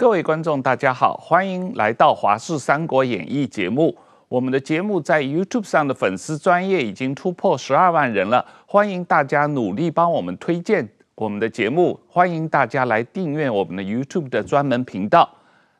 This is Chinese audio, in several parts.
各位观众，大家好，欢迎来到《华视三国演义》节目。我们的节目在 YouTube 上的粉丝专业已经突破十二万人了，欢迎大家努力帮我们推荐我们的节目，欢迎大家来订阅我们的 YouTube 的专门频道。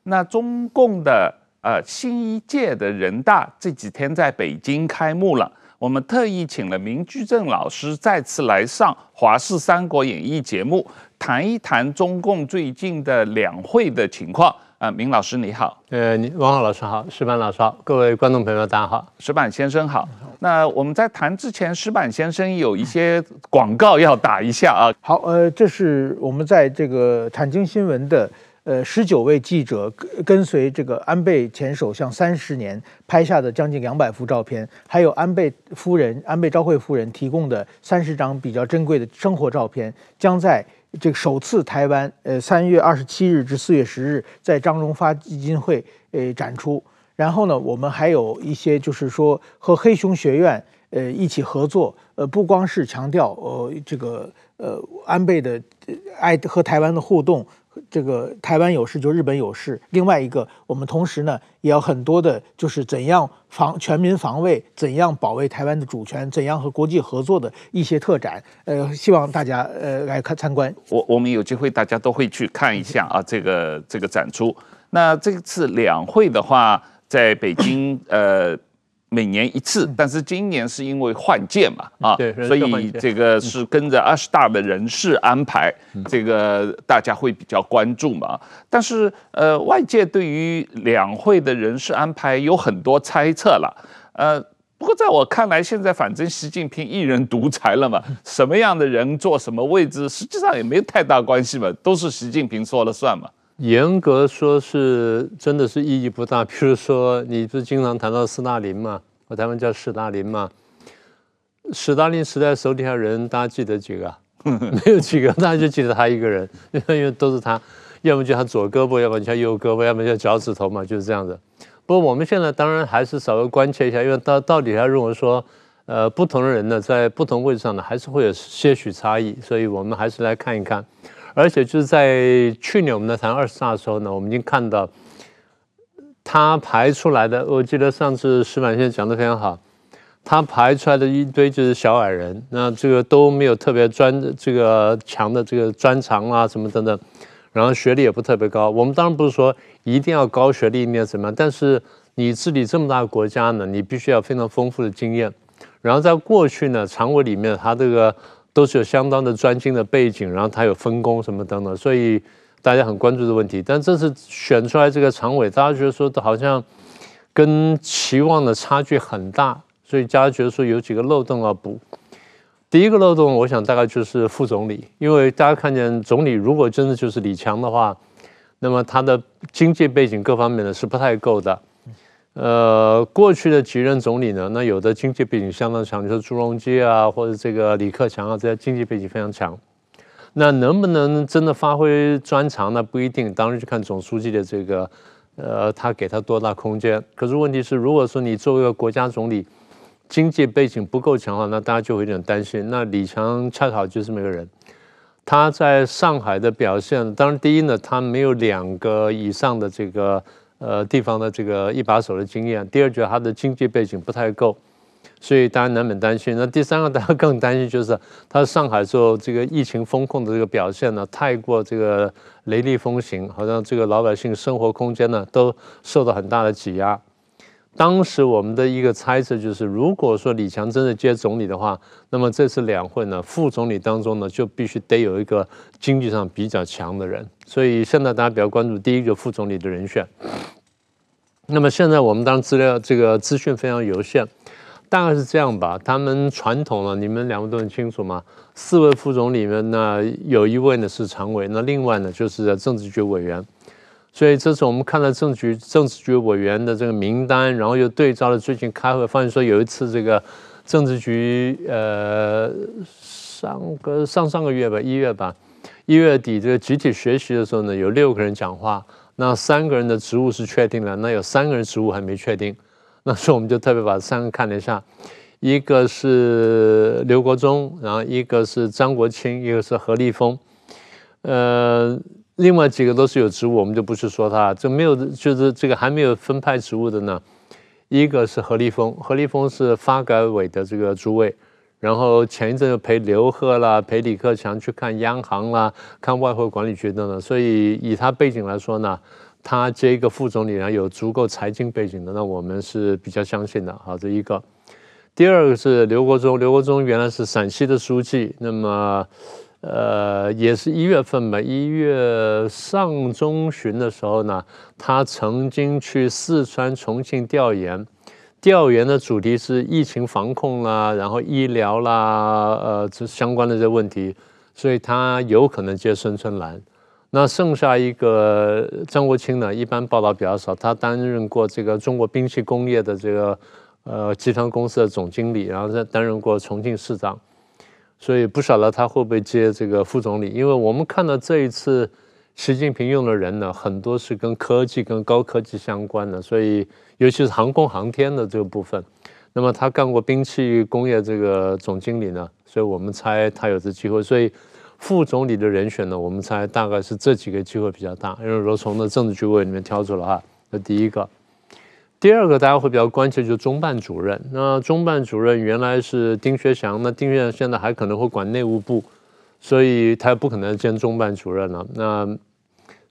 那中共的呃新一届的人大这几天在北京开幕了，我们特意请了明居正老师再次来上《华视三国演义》节目。谈一谈中共最近的两会的情况啊，明老师你好，呃，你王浩老师好，石板老师好，各位观众朋友大家好，石板先生好。那我们在谈之前，石板先生有一些广告要打一下啊。好，呃，这是我们在这个产经新闻的。呃，十九位记者跟跟随这个安倍前首相三十年拍下的将近两百幅照片，还有安倍夫人安倍昭惠夫人提供的三十张比较珍贵的生活照片，将在这个首次台湾呃三月二十七日至四月十日在张荣发基金会呃展出。然后呢，我们还有一些就是说和黑熊学院呃一起合作，呃不光是强调呃这个呃安倍的爱和台湾的互动。这个台湾有事就日本有事。另外一个，我们同时呢也要很多的，就是怎样防全民防卫，怎样保卫台湾的主权，怎样和国际合作的一些特展。呃，希望大家呃来看参观。我我们有机会大家都会去看一下啊，这个这个展出。那这次两会的话，在北京呃。每年一次，但是今年是因为换届嘛，啊，所以这个是跟着二十大的人事安排，这个大家会比较关注嘛。但是呃，外界对于两会的人事安排有很多猜测了，呃，不过在我看来，现在反正习近平一人独裁了嘛，什么样的人坐什么位置，实际上也没有太大关系嘛，都是习近平说了算嘛。严格说是真的是意义不大。比如说，你不是经常谈到斯大林嘛？我台湾叫史大林嘛。史大林时代手底下人，大家记得几个？没有几个，大家就记得他一个人，因为都是他，要么叫他左胳膊，要么叫右胳膊，要么叫脚趾头嘛，就是这样子。不过我们现在当然还是稍微关切一下，因为到到底他认为说，呃，不同的人呢，在不同位置上呢，还是会有些许差异，所以我们还是来看一看。而且就是在去年我们在谈二十大的时候呢，我们已经看到他排出来的，我记得上次石板先生讲的非常好，他排出来的一堆就是小矮人，那这个都没有特别专这个强的这个专长啊什么等等，然后学历也不特别高。我们当然不是说一定要高学历一定要怎么样，但是你治理这么大的国家呢，你必须要非常丰富的经验。然后在过去呢，常委里面他这个。都是有相当的专精的背景，然后他有分工什么等等，所以大家很关注的问题。但这次选出来这个常委，大家觉得说好像跟期望的差距很大，所以大家觉得说有几个漏洞要补。第一个漏洞，我想大概就是副总理，因为大家看见总理如果真的就是李强的话，那么他的经济背景各方面呢是不太够的。呃，过去的几任总理呢，那有的经济背景相当强，就是朱镕基啊，或者这个李克强啊，这些经济背景非常强。那能不能真的发挥专长呢？不一定，当然就看总书记的这个，呃，他给他多大空间。可是问题是，如果说你作为一个国家总理，经济背景不够强的话，那大家就会有点担心。那李强恰好就是这么一个人，他在上海的表现，当然第一呢，他没有两个以上的这个。呃，地方的这个一把手的经验。第二，觉得他的经济背景不太够，所以大家难免担心。那第三个，大家更担心就是他上海做这个疫情风控的这个表现呢，太过这个雷厉风行，好像这个老百姓生活空间呢都受到很大的挤压。当时我们的一个猜测就是，如果说李强真的接总理的话，那么这次两会呢，副总理当中呢，就必须得有一个经济上比较强的人。所以现在大家比较关注第一个副总理的人选。那么现在我们当资料这个资讯非常有限，大概是这样吧。他们传统呢，你们两位都很清楚嘛。四位副总里面呢，有一位呢是常委，那另外呢就是政治局委员。所以这次我们看到政治局政治局委员的这个名单，然后又对照了最近开会，发现说有一次这个政治局呃上个上上个月吧，一月吧，一月底这个集体学习的时候呢，有六个人讲话，那三个人的职务是确定了，那有三个人职务还没确定，那所以我们就特别把三个看了一下，一个是刘国中，然后一个是张国清，一个是何立峰，呃。另外几个都是有职务，我们就不去说他。这没有，就是这个还没有分派职务的呢。一个是何立峰，何立峰是发改委的这个主委，然后前一阵陪刘鹤啦、陪李克强去看央行啦、看外汇管理局等等。所以以他背景来说呢，他接一个副总理呢，有足够财经背景的，那我们是比较相信的。好，这一个。第二个是刘国中，刘国中原来是陕西的书记，那么。呃，也是一月份吧，一月上中旬的时候呢，他曾经去四川、重庆调研，调研的主题是疫情防控啦，然后医疗啦，呃，这相关的这些问题，所以他有可能接孙春兰。那剩下一个张国清呢，一般报道比较少，他担任过这个中国兵器工业的这个呃集团公司的总经理，然后再担任过重庆市长。所以不晓得他会不会接这个副总理，因为我们看到这一次习近平用的人呢，很多是跟科技、跟高科技相关的，所以尤其是航空航天的这个部分。那么他干过兵器工业这个总经理呢，所以我们猜他有这机会。所以副总理的人选呢，我们猜大概是这几个机会比较大，因为说从那政治局委里面挑出来啊，这第一个。第二个大家会比较关切，就是中办主任。那中办主任原来是丁薛祥，那丁薛祥现在还可能会管内务部，所以他不可能兼中办主任了。那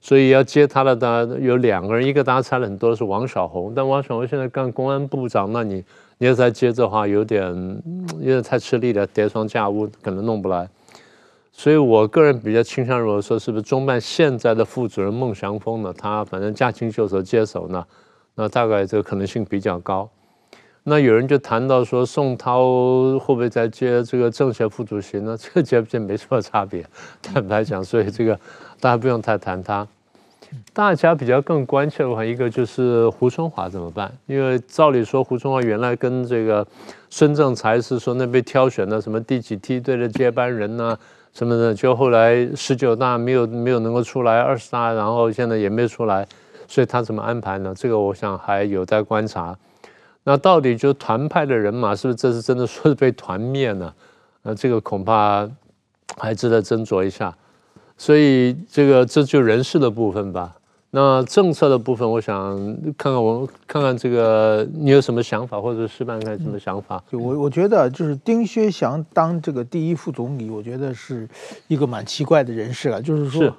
所以要接他的，大家有两个人，一个大家猜了很多是王小洪，但王小洪现在干公安部长，那你你要再接的话，有点有点太吃力了，叠床架屋可能弄不来。所以我个人比较倾向于说，是不是中办现在的副主任孟祥峰呢？他反正驾轻就熟接手呢。那大概这个可能性比较高。那有人就谈到说，宋涛会不会再接这个政协副主席呢？这个接不接没什么差别，坦白讲，所以这个大家不用太谈他。大家比较更关切的话，一个就是胡春华怎么办？因为照理说，胡春华原来跟这个孙政才是说那边挑选的什么第几梯队的接班人呐、啊，什么的，就后来十九大没有没有能够出来，二十大然后现在也没出来。所以他怎么安排呢？这个我想还有待观察。那到底就团派的人马，是不是这次真的说是被团灭呢？那这个恐怕还值得斟酌一下。所以这个这就人事的部分吧。那政策的部分，我想看看我看看这个你有什么想法，或者是办看什么想法？就我我觉得就是丁薛祥当这个第一副总理，我觉得是一个蛮奇怪的人事啊，就是说。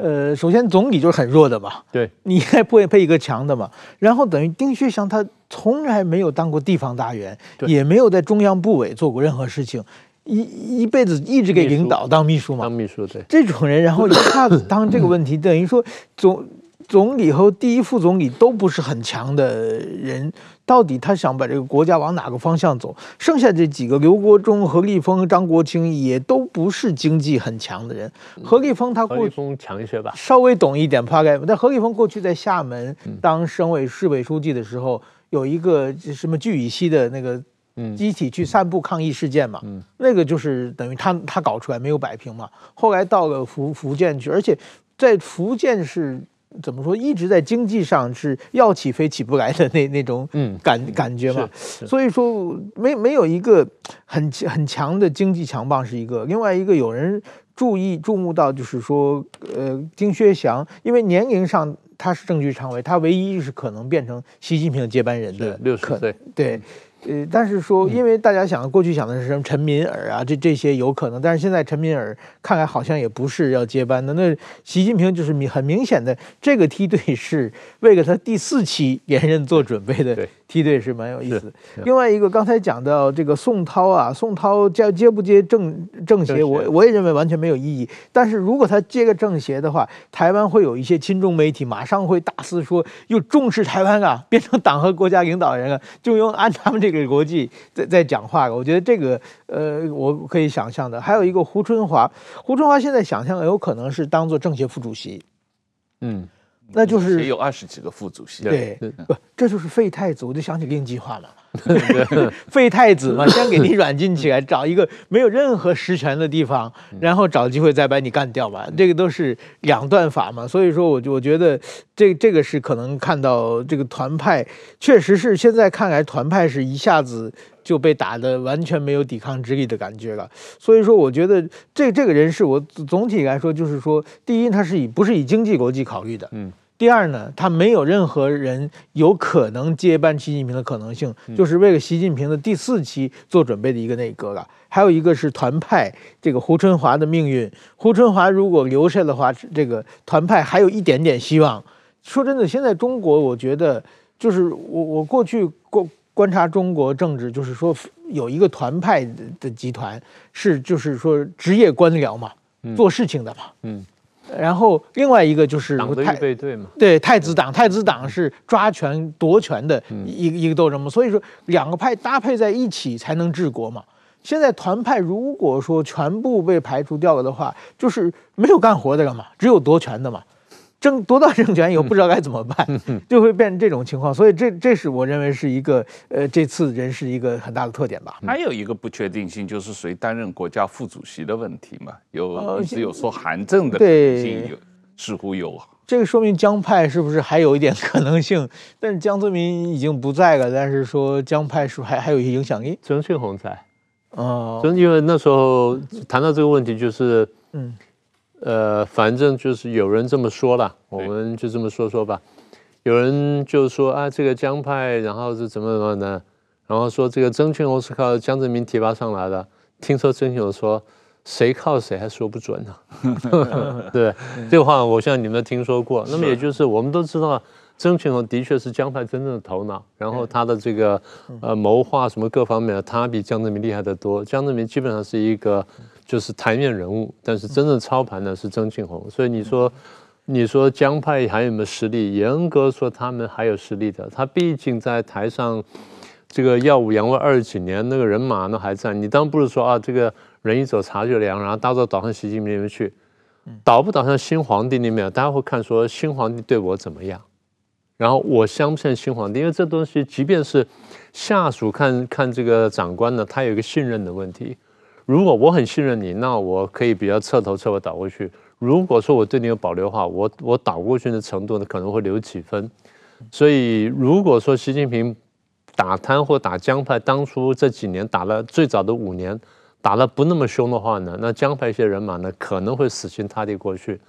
呃，首先总理就是很弱的嘛，对，你还不会配一个强的嘛？然后等于丁薛祥他从来没有当过地方大员，也没有在中央部委做过任何事情，一一辈子一直给领导当秘书嘛，当秘书对，这种人，然后一下子当这个问题，等于说总。总理和第一副总理都不是很强的人，到底他想把这个国家往哪个方向走？剩下这几个，刘国中、何立峰、张国清也都不是经济很强的人。何立峰他过去何立峰强一些吧，稍微懂一点，大概。但何立峰过去在厦门当省委市委书记的时候，有一个什么聚乙烯的那个集体去散布抗议事件嘛，那个就是等于他他搞出来没有摆平嘛。后来到了福福建去，而且在福建是。怎么说？一直在经济上是要起飞起不来的那那种感、嗯、感觉嘛。所以说没没有一个很很强的经济强棒是一个。另外一个有人注意注目到，就是说，呃，丁薛祥，因为年龄上他是政治局常委，他唯一是可能变成习近平的接班人的六十岁。对。呃，但是说，因为大家想过去想的是什么陈敏尔啊，这这些有可能，但是现在陈敏尔看来好像也不是要接班的。那习近平就是明很明显的，这个梯队是为了他第四期连任做准备的。梯队是蛮有意思。另外一个，刚才讲到这个宋涛啊，宋涛接接不接政政协，我我也认为完全没有意义。但是如果他接个政协的话，台湾会有一些亲中媒体马上会大肆说，又重视台湾啊，变成党和国家领导人了，就用按他们这个逻辑在在讲话了。我觉得这个呃，我可以想象的。还有一个胡春华，胡春华现在想象有可能是当做政协副主席。嗯。那就是也有二十几个副主席，对，不，这就是废太子，我就想起令计划嘛。废太子嘛，先给你软禁起来，找一个没有任何实权的地方，然后找机会再把你干掉嘛。这个都是两段法嘛。所以说，我我觉得这这个是可能看到这个团派，确实是现在看来团派是一下子就被打得完全没有抵抗之力的感觉了。所以说，我觉得这这个人是我总体来说就是说，第一，他是以不是以经济逻辑考虑的，嗯。第二呢，他没有任何人有可能接班习近平的可能性，就是为了习近平的第四期做准备的一个内阁了。还有一个是团派这个胡春华的命运，胡春华如果留下的话，这个团派还有一点点希望。说真的，现在中国，我觉得就是我我过去过观察中国政治，就是说有一个团派的的集团是就是说职业官僚嘛，做事情的嘛，嗯。然后另外一个就是党的预备队嘛，对太子党，太子党是抓权夺权的一个一个斗争嘛，所以说两个派搭配在一起才能治国嘛。现在团派如果说全部被排除掉了的话，就是没有干活的了嘛，只有夺权的嘛。争夺到政权以后不知道该怎么办，就会变成这种情况。所以这这是我认为是一个呃这次人事一个很大的特点吧。还有一个不确定性就是谁担任国家副主席的问题嘛，有一直有说韩正的可能性有似乎有。这个说明江派是不是还有一点可能性？但是江泽民已经不在了，但是说江派是不是还还有一些影响力？曾庆红在，哦，因为那时候谈到这个问题就是嗯。呃，反正就是有人这么说了，我们就这么说说吧。有人就说啊，这个江派，然后是怎么怎么的，然后说这个曾庆红是靠江泽民提拔上来的。听说曾庆红说，谁靠谁还说不准呢、啊。对，这个话我相信你们都听说过。那么也就是我们都知道，曾庆红的确是江派真正的头脑，然后他的这个呃谋划什么各方面，他比江泽民厉害得多。江泽民基本上是一个。就是台面人物，但是真正操盘的是曾庆红，所以你说，你说江派还有没有实力？严格说，他们还有实力的。他毕竟在台上，这个耀武扬威二十几年，那个人马呢还在。你当然不是说啊，这个人一走茶就凉，然后大家都倒向习近平那边去，倒不倒向新皇帝那边，大家会看说新皇帝对我怎么样，然后我相不相信新皇帝？因为这东西，即便是下属看看这个长官呢，他有一个信任的问题。如果我很信任你，那我可以比较彻头彻尾倒过去。如果说我对你有保留的话，我我倒过去的程度呢可能会留几分。所以如果说习近平打贪或打江派，当初这几年打了最早的五年打得不那么凶的话呢，那江派一些人马呢可能会死心塌地过去。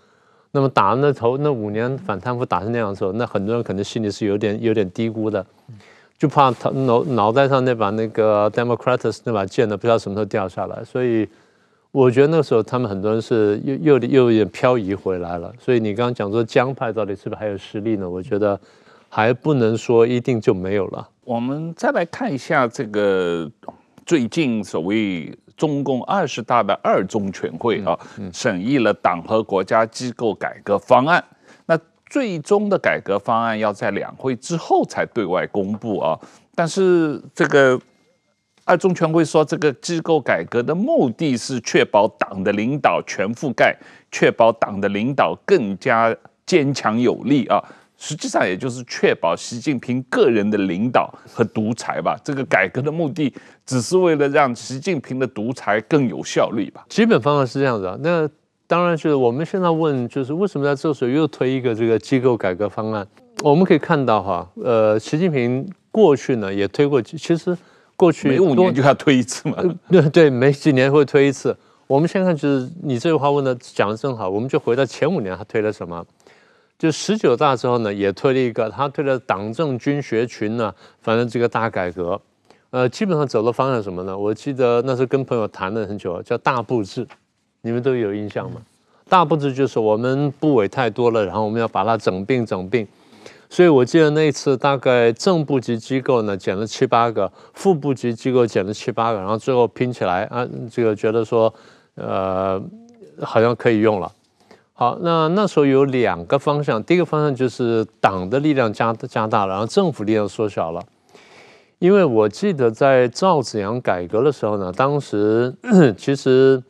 那么打那头那五年反贪腐打成那样的时候，那很多人可能心里是有点有点低估的。就怕他脑脑袋上那把那个 Democratus 那把剑呢，不知道什么时候掉下来。所以我觉得那时候他们很多人是又又又有点漂移回来了。所以你刚刚讲说江派到底是不是还有实力呢？我觉得还不能说一定就没有了。我们再来看一下这个最近所谓中共二十大的二中全会啊，审议了党和国家机构改革方案。最终的改革方案要在两会之后才对外公布啊，但是这个二中全会说，这个机构改革的目的是确保党的领导全覆盖，确保党的领导更加坚强有力啊，实际上也就是确保习近平个人的领导和独裁吧。这个改革的目的只是为了让习近平的独裁更有效率吧。基本方案是这样子啊，那。当然，就是我们现在问，就是为什么在这时候又推一个这个机构改革方案？我们可以看到哈，呃，习近平过去呢也推过，其实过去每五年就要推一次嘛。对对，每几年会推一次。我们现在看，就是你这句话问的讲的正好，我们就回到前五年他推了什么？就十九大之后呢，也推了一个，他推了党政军学群呢，反正这个大改革，呃，基本上走的方向什么呢？我记得那时候跟朋友谈了很久，叫大部制。你们都有印象吗？大部制就是我们部委太多了，然后我们要把它整并整并。所以我记得那一次大概正部级机构呢减了七八个，副部级机构减了七八个，然后最后拼起来啊，这个觉得说呃好像可以用了。好，那那时候有两个方向，第一个方向就是党的力量加加大了，然后政府力量缩小了。因为我记得在赵紫阳改革的时候呢，当时 其实。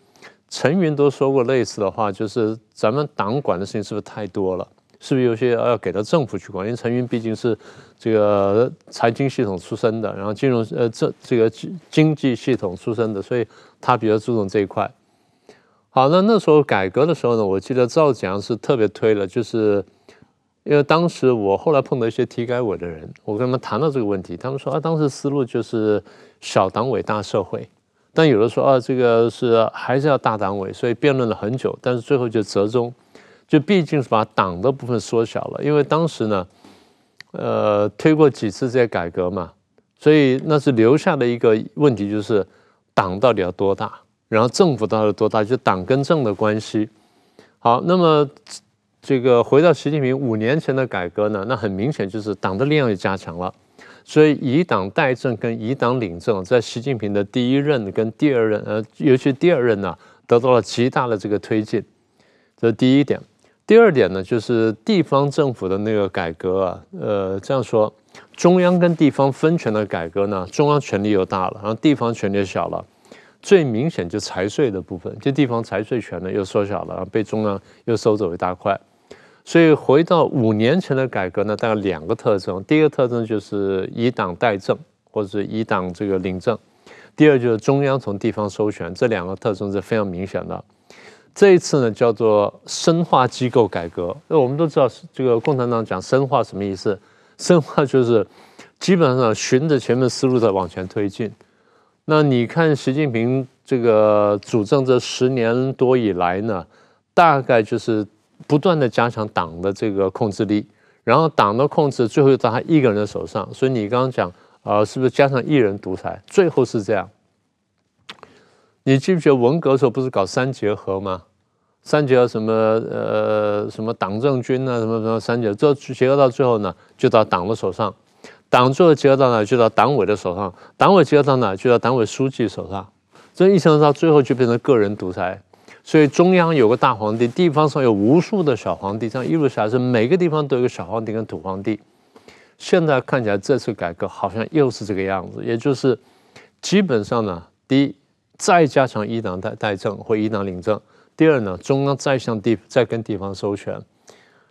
陈云都说过类似的话，就是咱们党管的事情是不是太多了？是不是有些要给到政府去管？因为陈云毕竟是这个财经系统出身的，然后金融呃这这个经济系统出身的，所以他比较注重这一块。好，那那时候改革的时候呢，我记得赵紫阳是特别推了，就是因为当时我后来碰到一些体改委的人，我跟他们谈到这个问题，他们说啊，当时思路就是小党委大社会。但有的说啊，这个是还是要大党委，所以辩论了很久，但是最后就折中，就毕竟是把党的部分缩小了。因为当时呢，呃，推过几次这些改革嘛，所以那是留下的一个问题，就是党到底要多大，然后政府到底有多大，就党跟政的关系。好，那么这个回到习近平五年前的改革呢，那很明显就是党的力量也加强了。所以以党代政跟以党领政，在习近平的第一任跟第二任，呃，尤其第二任呢，得到了极大的这个推进。这是第一点。第二点呢，就是地方政府的那个改革啊，呃，这样说，中央跟地方分权的改革呢，中央权力又大了，然后地方权力小了。最明显就财税的部分，就地方财税权呢又缩小了，然后被中央又收走一大块。所以回到五年前的改革呢，大概两个特征。第一个特征就是以党代政，或者是以党这个领政；第二就是中央从地方收权，这两个特征是非常明显的。这一次呢，叫做深化机构改革。那我们都知道，这个共产党讲深化什么意思？深化就是基本上循着前面思路在往前推进。那你看习近平这个主政这十年多以来呢，大概就是。不断的加强党的这个控制力，然后党的控制最后又到他一个人的手上。所以你刚刚讲，呃，是不是加上一人独裁？最后是这样。你记不记得文革时候不是搞三结合吗？三结合什么呃什么党政军啊什么什么三结合，最后结合到最后呢，就到党的手上。党最后结合到哪？就到党委的手上。党委结合到哪？就到党委书记手上。这一直到最后就变成个人独裁。所以中央有个大皇帝，地方上有无数的小皇帝，这样一路下来是每个地方都有个小皇帝跟土皇帝。现在看起来这次改革好像又是这个样子，也就是基本上呢，第一再加强一党代代政或一党领政；第二呢，中央再向地再跟地方收权。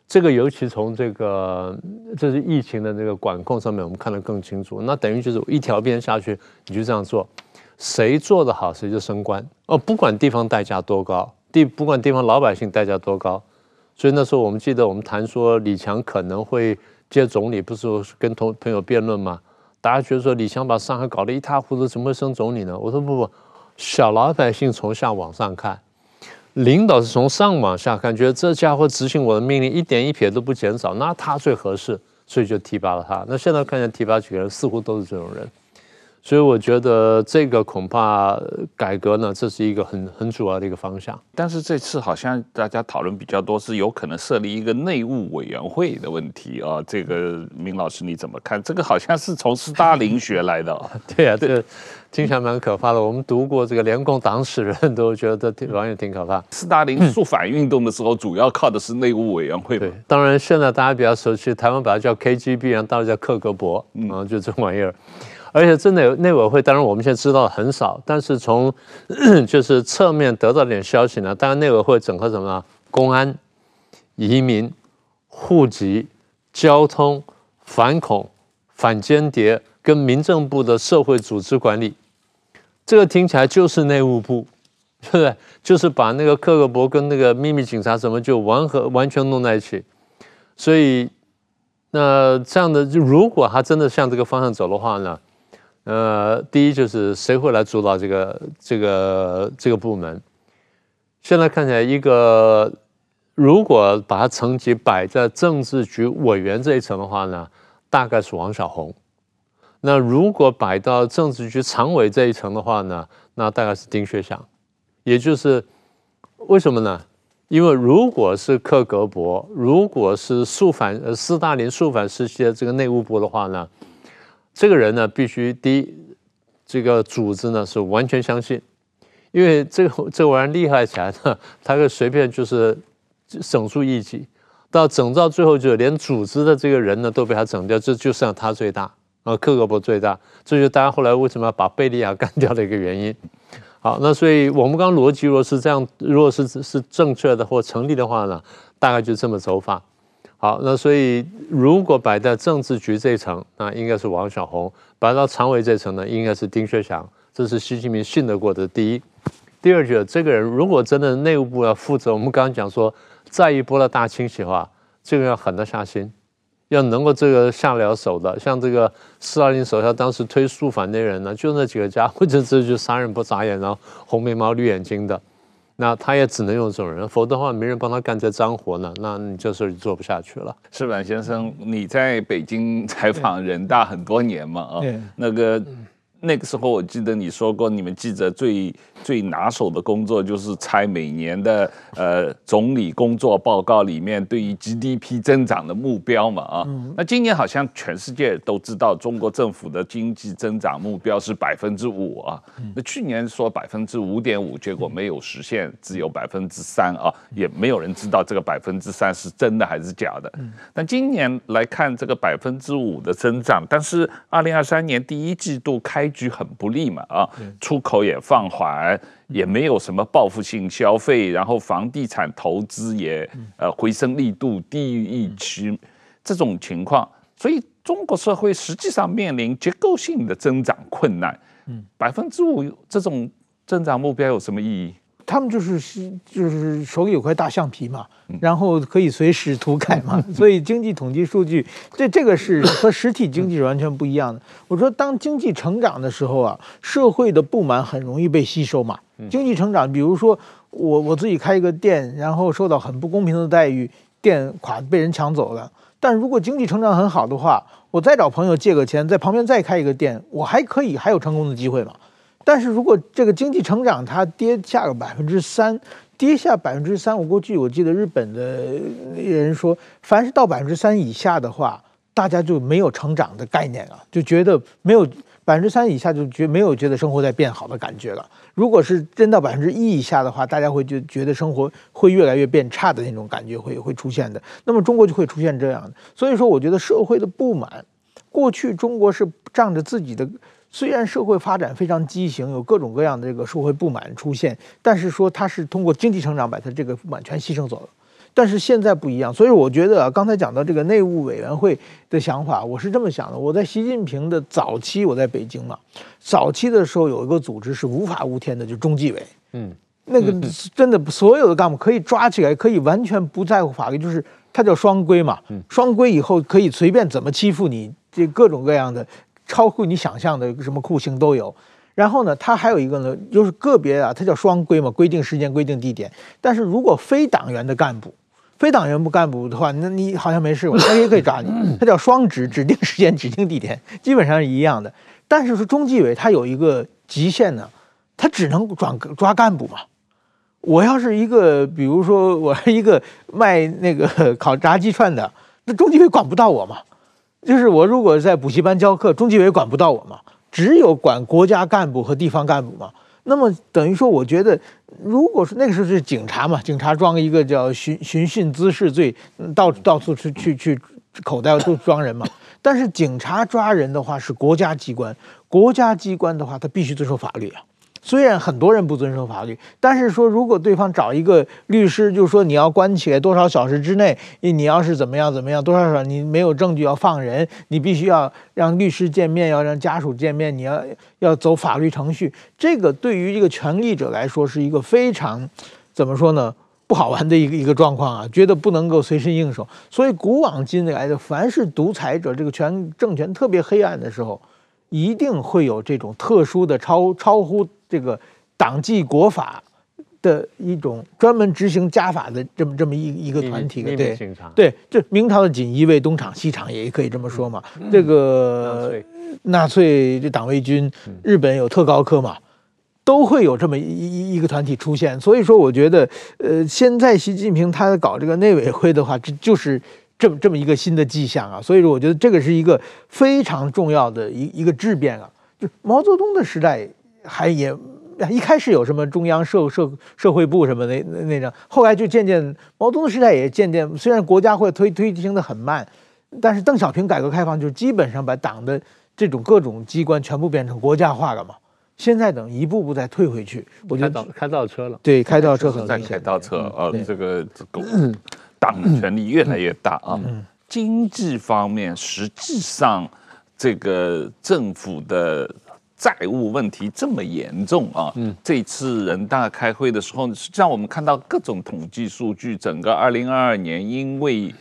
这个尤其从这个这是疫情的这个管控上面，我们看得更清楚。那等于就是一条鞭下去，你就这样做。谁做得好，谁就升官哦，不管地方代价多高，地不管地方老百姓代价多高，所以那时候我们记得我们谈说李强可能会接总理，不是跟同朋友辩论吗？大家觉得说李强把上海搞得一塌糊涂，怎么会升总理呢？我说不不，小老百姓从下往上看，领导是从上往下看，觉得这家伙执行我的命令一点一撇都不减少，那他最合适，所以就提拔了他。那现在看见提拔几个人，似乎都是这种人。所以我觉得这个恐怕改革呢，这是一个很很主要的一个方向。但是这次好像大家讨论比较多，是有可能设立一个内务委员会的问题啊。这个明老师你怎么看？这个好像是从斯大林学来的。对啊，这个听起来蛮可怕的。我们读过这个联共党史人都觉得挺完全挺可怕。斯大林肃反运动的时候，主要靠的是内务委员会。对，当然现在大家比较熟悉，台湾把它叫 KGB，然后大陆叫克格勃，嗯，就这玩意儿。而且这内内委会，当然我们现在知道的很少，但是从 就是侧面得到点消息呢。当然内委会整合什么呢？公安、移民、户籍、交通、反恐、反间谍，跟民政部的社会组织管理。这个听起来就是内务部，对不对？就是把那个克格勃跟那个秘密警察什么就完合完全弄在一起。所以那这样的，如果他真的向这个方向走的话呢？呃，第一就是谁会来主导这个这个这个部门？现在看起来，一个如果把它层级摆在政治局委员这一层的话呢，大概是王小红。那如果摆到政治局常委这一层的话呢，那大概是丁薛祥。也就是为什么呢？因为如果是克格勃，如果是肃反呃斯大林肃反时期的这个内务部的话呢？这个人呢，必须第一，这个组织呢是完全相信，因为这个这玩意儿厉害起来呢，他可以随便就是整出一己，到整到最后就连组织的这个人呢都被他整掉，这就剩他最大，啊，克格勃最大，这就是大家后来为什么要把贝利亚干掉的一个原因。好，那所以我们刚逻辑如果是这样，如果是是正确的或成立的话呢，大概就这么走法。好，那所以如果摆在政治局这一层，那应该是王小红；摆到常委这层呢，应该是丁薛祥。这是习近平信得过的第一。第二，就这个人如果真的内务部要负责，我们刚刚讲说，再一波的大清洗的话，这个要狠得下心，要能够这个下了手的。像这个斯大林手下当时推肃反那人呢，就那几个家伙，这这就杀人不眨眼，然后红眉毛绿眼睛的。那他也只能用这种人，否则的话没人帮他干这脏活呢。那你这事儿就做不下去了。是板先生，你在北京采访人大很多年嘛？啊，那个。那个时候我记得你说过，你们记者最最拿手的工作就是猜每年的呃总理工作报告里面对于 GDP 增长的目标嘛啊。那今年好像全世界都知道中国政府的经济增长目标是百分之五啊。那去年说百分之五点五，结果没有实现，只有百分之三啊，也没有人知道这个百分之三是真的还是假的。但今年来看这个百分之五的增长，但是二零二三年第一季度开局很不利嘛啊，出口也放缓，也没有什么报复性消费，然后房地产投资也呃回升力度低于预期，这种情况，所以中国社会实际上面临结构性的增长困难。嗯，百分之五这种增长目标有什么意义？他们就是就是手里有块大橡皮嘛，然后可以随时涂改嘛，所以经济统计数据这这个是和实体经济是完全不一样的。我说，当经济成长的时候啊，社会的不满很容易被吸收嘛。经济成长，比如说我我自己开一个店，然后受到很不公平的待遇，店垮被人抢走了。但如果经济成长很好的话，我再找朋友借个钱，在旁边再开一个店，我还可以还有成功的机会嘛。但是如果这个经济成长它跌下个百分之三，跌下百分之三，我过去我记得日本的人说，凡是到百分之三以下的话，大家就没有成长的概念了，就觉得没有百分之三以下就觉没有觉得生活在变好的感觉了。如果是真到百分之一以下的话，大家会就觉得生活会越来越变差的那种感觉会会出现的。那么中国就会出现这样的。所以说，我觉得社会的不满，过去中国是仗着自己的。虽然社会发展非常畸形，有各种各样的这个社会不满出现，但是说它是通过经济成长把它这个不满全牺牲走了。但是现在不一样，所以我觉得啊，刚才讲到这个内务委员会的想法，我是这么想的：我在习近平的早期，我在北京嘛，早期的时候有一个组织是无法无天的，就是中纪委。嗯，那个真的所有的干部可以抓起来，可以完全不在乎法律，就是它叫双规嘛。双规以后可以随便怎么欺负你，这各种各样的。超乎你想象的什么酷刑都有，然后呢，它还有一个呢，就是个别啊，它叫双规嘛，规定时间、规定地点。但是如果非党员的干部，非党员不干部的话，那你好像没事，他也可以抓你。他叫双指，指定时间、指定地点，基本上是一样的。但是说中纪委他有一个极限呢，他只能抓抓干部嘛。我要是一个，比如说我是一个卖那个 烤炸鸡串的，那中纪委管不到我嘛。就是我如果在补习班教课，中纪委管不到我嘛，只有管国家干部和地方干部嘛。那么等于说，我觉得，如果是那个时候是警察嘛，警察装一个叫寻寻衅滋事罪，到到处去去去口袋都装人嘛。但是警察抓人的话是国家机关，国家机关的话他必须遵守法律啊。虽然很多人不遵守法律，但是说如果对方找一个律师，就说你要关起来多少小时之内，你要是怎么样怎么样，多少少你没有证据要放人，你必须要让律师见面，要让家属见面，你要要走法律程序。这个对于一个权力者来说是一个非常怎么说呢，不好玩的一个一个状况啊，觉得不能够随身应手。所以古往今来的，凡是独裁者，这个权政权特别黑暗的时候，一定会有这种特殊的超超乎。这个党纪国法的一种专门执行家法的这么这么一一个团体，对对，这明朝的锦衣卫东厂西厂也可以这么说嘛。这个纳粹这党卫军，日本有特高课嘛，都会有这么一一一个团体出现。所以说，我觉得，呃，现在习近平他搞这个内委会的话，这就是这么这么一个新的迹象啊。所以说，我觉得这个是一个非常重要的一一个质变啊。就毛泽东的时代。还也一开始有什么中央社社社会部什么的那那种，后来就渐渐毛泽东时代也渐渐，虽然国家会推推行的很慢，但是邓小平改革开放就基本上把党的这种各种机关全部变成国家化了嘛。现在等一步步再退回去，我觉得开倒车了。对，开倒车很在开倒车啊，这个这个。党的权力越来越大啊。经济方面，实际上这个政府的债务问题这么严重啊。这次人大开会的时候，实际上我们看到各种统计数据，整个二零二二年因为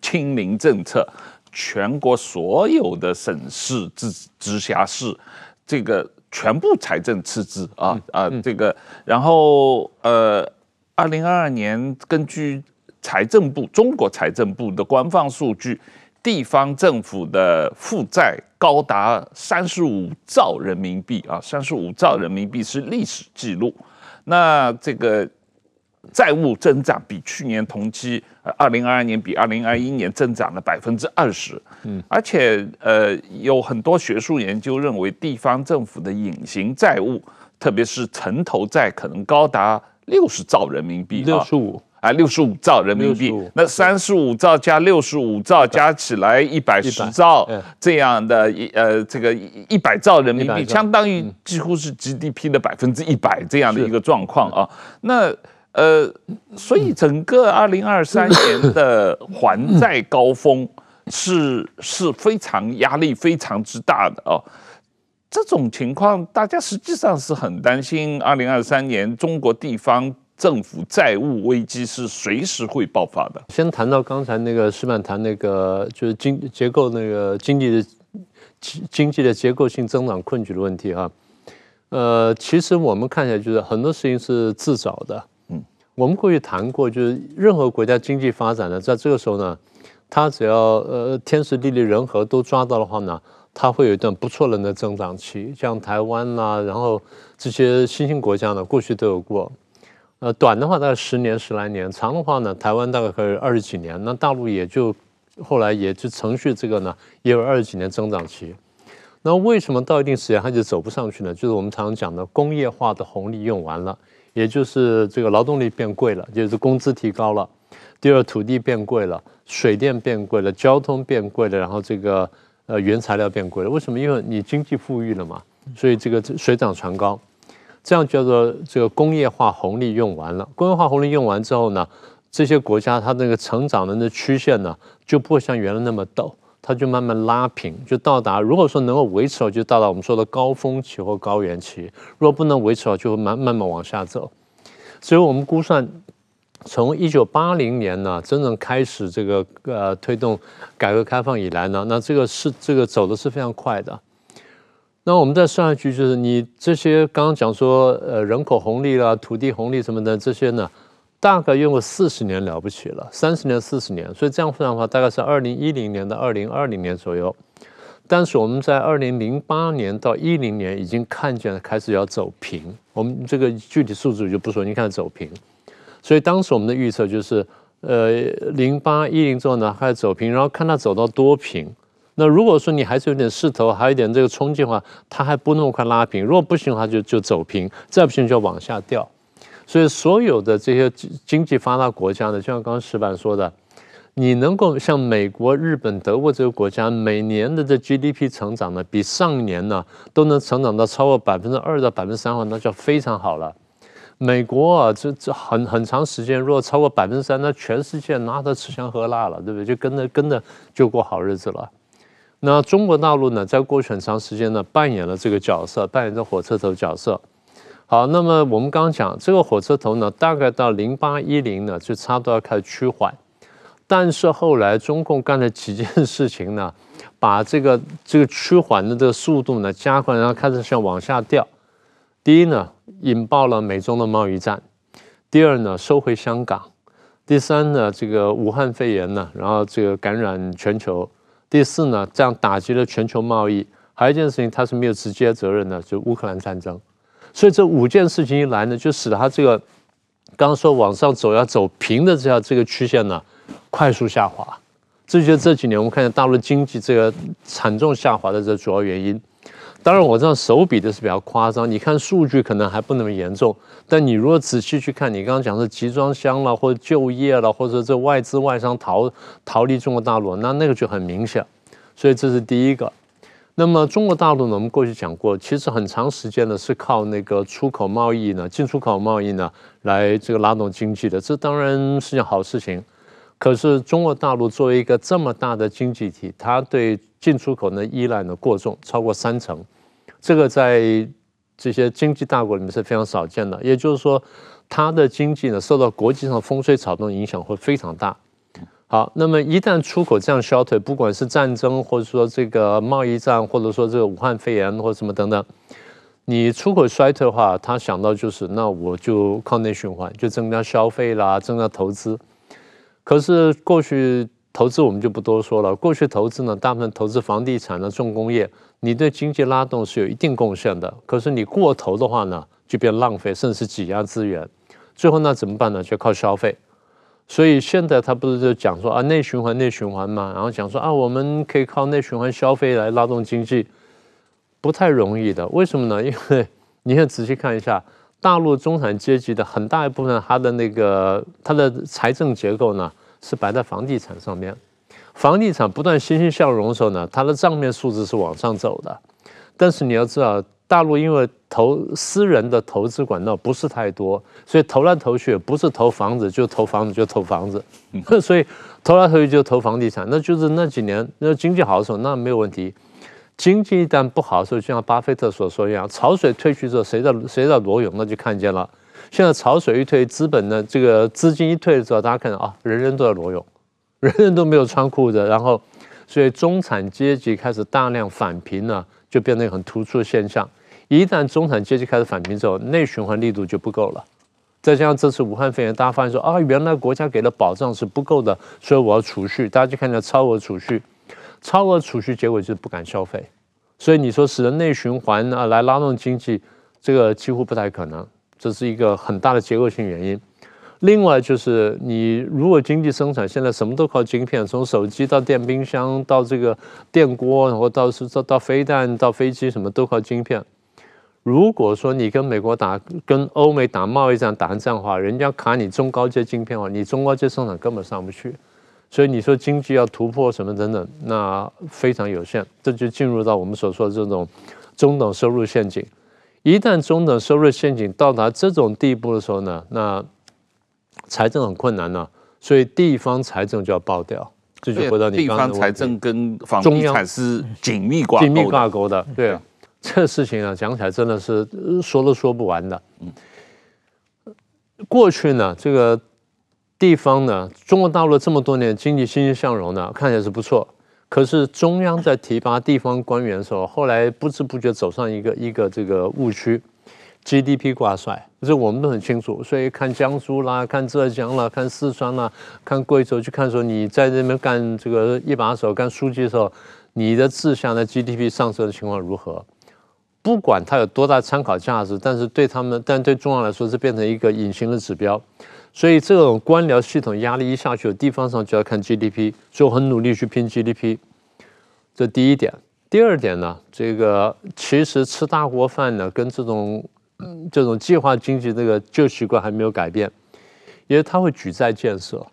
清零政策，全国所有的省市、直直辖市，这个全部财政赤字啊啊，这个然后呃，二零二二年根据。财政部，中国财政部的官方数据，地方政府的负债高达三十五兆人民币啊，三十五兆人民币是历史记录。那这个债务增长比去年同期，二零二二年比二零二一年增长了百分之二十。嗯，而且呃，有很多学术研究认为，地方政府的隐形债务，特别是城投债，可能高达六十兆人民币。六十五。啊，六十五兆人民币，那三十五兆加六十五兆加起来一百十兆这样的一呃，这个一百兆人民币，相当于几乎是 GDP 的百分之一百这样的一个状况啊。那呃，所以整个二零二三年的还债高峰是是非常压力非常之大的啊。这种情况，大家实际上是很担心，二零二三年中国地方。政府债务危机是随时会爆发的。先谈到刚才那个矢板谈那个，就是经结构那个经济的经经济的结构性增长困局的问题哈。呃，其实我们看起来就是很多事情是自找的。嗯，我们过去谈过，就是任何国家经济发展呢，在这个时候呢，它只要呃天时地利人和都抓到的话呢，它会有一段不错人的增长期。像台湾呐、啊，然后这些新兴国家呢，过去都有过。呃，短的话大概十年十来年，长的话呢，台湾大概可以二十几年，那大陆也就后来也就承续这个呢，也有二十几年增长期。那为什么到一定时间它就走不上去呢？就是我们常常讲的工业化的红利用完了，也就是这个劳动力变贵了，就是工资提高了。第二，土地变贵了，水电变贵了，交通变贵了，然后这个呃原材料变贵了。为什么？因为你经济富裕了嘛，所以这个水涨船高。这样叫做这个工业化红利用完了，工业化红利用完之后呢，这些国家它那个成长的那曲线呢，就不会像原来那么陡，它就慢慢拉平，就到达如果说能够维持，就到达我们说的高峰期或高原期；如果不能维持，就会慢慢慢往下走。所以我们估算，从一九八零年呢，真正开始这个呃推动改革开放以来呢，那这个是这个走的是非常快的。那我们再算下去，就是你这些刚刚讲说，呃，人口红利啦、土地红利什么的这些呢，大概用了四十年了不起了，三十年、四十年，所以这样算的话，大概是二零一零年到二零二零年左右。但是我们在二零零八年到一零年已经看见了开始要走平，我们这个具体数字就不说，你看走平。所以当时我们的预测就是，呃，零八一零之后呢开始走平，然后看它走到多平。那如果说你还是有点势头，还有一点这个冲劲的话，它还不那么快拉平。如果不行的话，就就走平；再不行就要往下掉。所以所有的这些经济发达国家呢，就像刚刚石板说的，你能够像美国、日本、德国这个国家，每年的这 GDP 成长呢，比上年呢都能成长到超过百分之二到百分之三的话，那就非常好了。美国啊，这这很很长时间，如果超过百分之三，那全世界拿它吃香喝辣了，对不对？就跟着跟着就过好日子了。那中国大陆呢，在过去很长时间呢，扮演了这个角色，扮演着火车头角色。好，那么我们刚刚讲这个火车头呢，大概到零八一零呢，就差不多要开始趋缓。但是后来中共干了几件事情呢，把这个这个趋缓的这个速度呢加快，然后开始向往下掉。第一呢，引爆了美中的贸易战；第二呢，收回香港；第三呢，这个武汉肺炎呢，然后这个感染全球。第四呢，这样打击了全球贸易。还有一件事情，它是没有直接责任的，就乌克兰战争。所以这五件事情一来呢，就使得它这个刚刚说往上走要走平的这样这个曲线呢，快速下滑。这就是这几年我们看见大陆经济这个惨重下滑的这主要原因。当然，我这样手比的是比较夸张。你看数据可能还不那么严重，但你如果仔细去看，你刚刚讲的集装箱了，或者就业了，或者这外资外商逃逃离中国大陆，那那个就很明显。所以这是第一个。那么中国大陆呢，我们过去讲过，其实很长时间呢是靠那个出口贸易呢、进出口贸易呢来这个拉动经济的，这当然是件好事情。可是中国大陆作为一个这么大的经济体，它对进出口的依赖呢过重，超过三成，这个在这些经济大国里面是非常少见的。也就是说，它的经济呢受到国际上风吹草动影响会非常大。好，那么一旦出口这样消退，不管是战争，或者说这个贸易战，或者说这个武汉肺炎，或者什么等等，你出口衰退的话，他想到就是那我就靠内循环，就增加消费啦，增加投资。可是过去投资我们就不多说了，过去投资呢，大部分投资房地产的重工业，你对经济拉动是有一定贡献的。可是你过头的话呢，就变浪费，甚至是挤压资源。最后那怎么办呢？就靠消费。所以现在他不是就讲说啊，内循环内循环嘛，然后讲说啊，我们可以靠内循环消费来拉动经济，不太容易的。为什么呢？因为你要仔细看一下，大陆中产阶级的很大一部分，它的那个它的财政结构呢是摆在房地产上面，房地产不断欣欣向荣的时候呢，它的账面数字是往上走的。但是你要知道。大陆因为投私人的投资管道不是太多，所以投来投去不是投房子就投房子就投房子，所以投来投去就投房地产。那就是那几年那经济好的时候那没有问题，经济一旦不好的时候，就像巴菲特所说一样，潮水退去之后谁在谁在裸泳，那就看见了。现在潮水一退，资本呢这个资金一退的时候，大家看到啊，人人都在裸泳，人人都没有穿裤子，然后所以中产阶级开始大量返贫呢，就变成一个很突出的现象。一旦中产阶级开始返贫之后，内循环力度就不够了。再加上这次武汉肺炎，大家发现说啊，原来国家给的保障是不够的，所以我要储蓄。大家就看到超额储蓄，超额储蓄，结果就是不敢消费。所以你说使得内循环啊来拉动经济，这个几乎不太可能。这是一个很大的结构性原因。另外就是你如果经济生产现在什么都靠晶片，从手机到电冰箱到这个电锅，然后到是到到飞弹到飞机，什么都靠晶片。如果说你跟美国打、跟欧美打贸易战打成这样的话，人家卡你中高阶晶片的话，你中高阶生产根本上不去，所以你说经济要突破什么等等，那非常有限，这就进入到我们所说的这种中等收入陷阱。一旦中等收入陷阱到达这种地步的时候呢，那财政很困难呢，所以地方财政就要爆掉。这就回到你刚刚的地方财政跟房地产是紧密挂钩、紧密挂钩的，对啊。这事情啊，讲起来真的是说都说不完的。过去呢，这个地方呢，中国大陆这么多年经济欣欣向荣呢，看起来是不错。可是中央在提拔地方官员的时候，后来不知不觉走上一个一个这个误区，GDP 挂帅，这我们都很清楚。所以看江苏啦，看浙江啦，看四川啦，看贵州，去看说你在这边干这个一把手、干书记的时候，你的志向的 GDP 上升的情况如何？不管它有多大参考价值，但是对他们，但对中央来说是变成一个隐形的指标。所以这种官僚系统压力一下去，地方上就要看 GDP，所以很努力去拼 GDP。这第一点。第二点呢，这个其实吃大锅饭呢，跟这种这种计划经济这个旧习惯还没有改变，因为它会举债建设。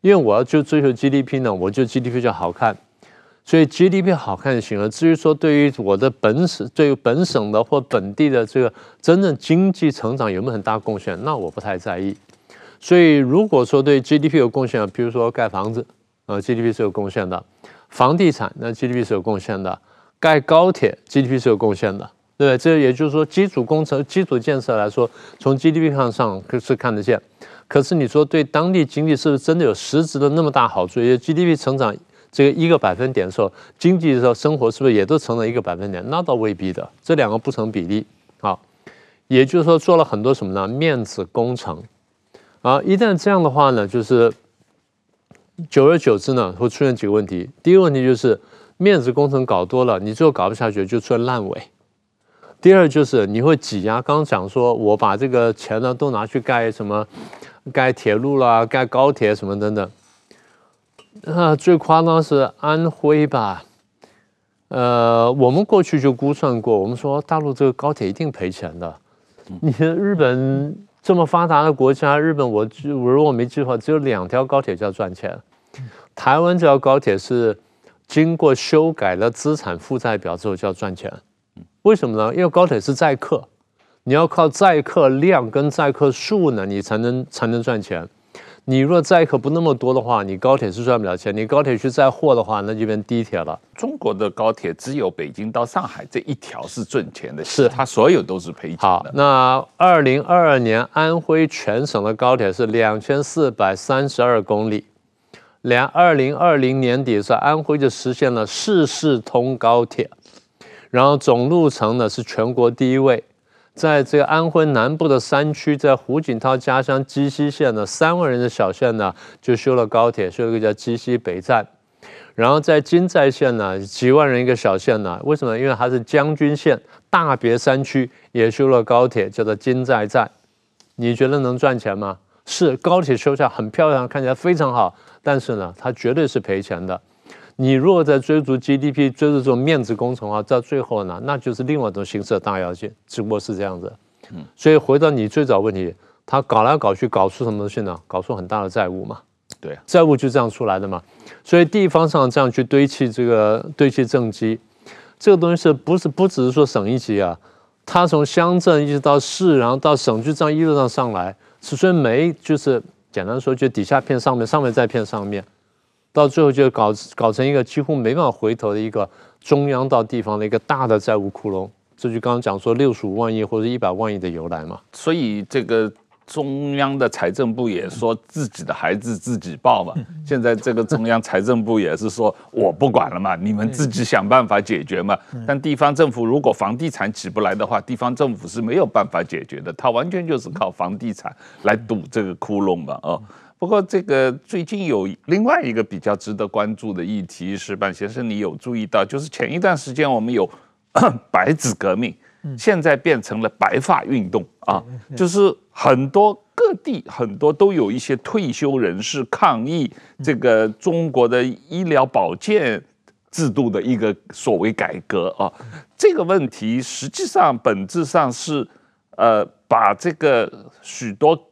因为我要就追求 GDP 呢，我就 GDP 就好看。所以 GDP 好看就行了。至于说对于我的本省、对于本省的或本地的这个真正经济成长有没有很大贡献，那我不太在意。所以如果说对 GDP 有贡献，比如说盖房子，啊，GDP 是有贡献的；房地产，那 GDP 是有贡献的；盖高铁，GDP 是有贡献的，对不对？这也就是说，基础工程、基础建设来说，从 GDP 上上是看得见。可是你说对当地经济是不是真的有实质的那么大好处？因为 GDP 成长。这个一个百分点的时候，经济的时候，生活是不是也都成了一个百分点？那倒未必的，这两个不成比例。好，也就是说做了很多什么呢？面子工程。啊，一旦这样的话呢，就是久而久之呢，会出现几个问题。第一个问题就是面子工程搞多了，你最后搞不下去，就出现烂尾。第二就是你会挤压。刚刚讲说，我把这个钱呢都拿去盖什么，盖铁路啦，盖高铁什么等等。啊，最夸张是安徽吧？呃，我们过去就估算过，我们说大陆这个高铁一定赔钱的。你日本这么发达的国家，日本我我如果没记错，只有两条高铁叫赚钱。台湾这条高铁是经过修改了资产负债表之后叫赚钱。为什么呢？因为高铁是载客，你要靠载客量跟载客数呢，你才能才能赚钱。你若载客不那么多的话，你高铁是赚不了钱。你高铁去载货的话，那就变地铁了。中国的高铁只有北京到上海这一条是赚钱的，是它所有都是赔钱的。好，那二零二二年安徽全省的高铁是两千四百三十二公里，连二零二零年底是，安徽就实现了市市通高铁，然后总路程呢是全国第一位。在这个安徽南部的山区，在胡锦涛家乡鸡西县的三万人的小县呢，就修了高铁，修了个叫鸡西北站。然后在金寨县呢，几万人一个小县呢，为什么？因为它是将军县大别山区，也修了高铁，叫做金寨站。你觉得能赚钱吗？是，高铁修下很漂亮，看起来非常好，但是呢，它绝对是赔钱的。你如果在追逐 GDP、追逐这种面子工程的话，到最后呢，那就是另外一种形式的大跃进，只不过是这样子。嗯，所以回到你最早问题，他搞来搞去，搞出什么东西呢？搞出很大的债务嘛。对，债务就这样出来的嘛。所以地方上这样去堆砌这个堆砌政绩，这个东西是不是不只是说省一级啊？他从乡镇一直到市，然后到省，就这样一路上上来，所以没就是简单说，就底下骗上面，上面再骗上面。到最后就搞搞成一个几乎没办法回头的一个中央到地方的一个大的债务窟窿，这就刚刚讲说六十五万亿或者一百万亿的由来嘛。所以这个中央的财政部也说自己的孩子自己抱嘛。现在这个中央财政部也是说我不管了嘛，你们自己想办法解决嘛。但地方政府如果房地产起不来的话，地方政府是没有办法解决的，它完全就是靠房地产来堵这个窟窿嘛。哦。不过，这个最近有另外一个比较值得关注的议题，是板先生，你有注意到？就是前一段时间我们有 白纸革命，现在变成了白发运动啊，就是很多各地很多都有一些退休人士抗议这个中国的医疗保健制度的一个所谓改革啊。这个问题实际上本质上是呃，把这个许多。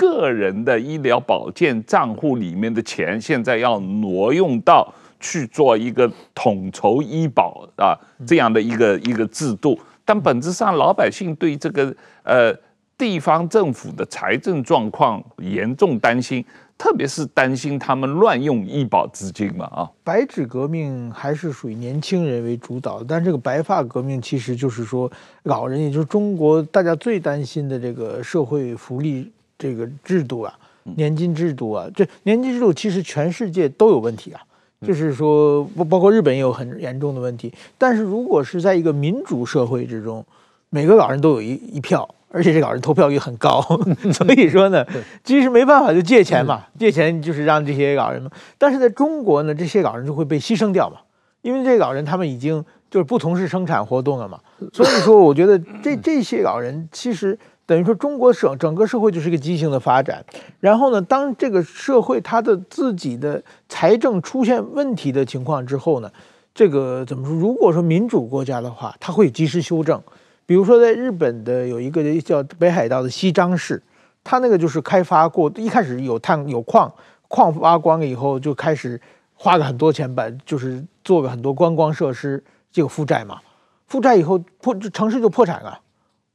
个人的医疗保健账户里面的钱，现在要挪用到去做一个统筹医保啊这样的一个一个制度，但本质上老百姓对这个呃地方政府的财政状况严重担心，特别是担心他们乱用医保资金嘛啊。白纸革命还是属于年轻人为主导，但这个白发革命其实就是说老人，也就是中国大家最担心的这个社会福利。这个制度啊，年金制度啊，这年金制度其实全世界都有问题啊，就是说包包括日本也有很严重的问题。但是如果是在一个民主社会之中，每个老人都有一一票，而且这老人投票率很高，所以说呢，其实没办法就借钱嘛，借钱就是让这些老人嘛。但是在中国呢，这些老人就会被牺牲掉嘛，因为这些老人他们已经就是不从事生产活动了嘛，所以说我觉得这这些老人其实。等于说，中国省整个社会就是一个畸形的发展。然后呢，当这个社会它的自己的财政出现问题的情况之后呢，这个怎么说？如果说民主国家的话，它会及时修正。比如说，在日本的有一个叫北海道的西张市，它那个就是开发过，一开始有碳有矿，矿挖光了以后就开始花了很多钱把，就是做了很多观光设施，这个负债嘛，负债以后破城市就破产了。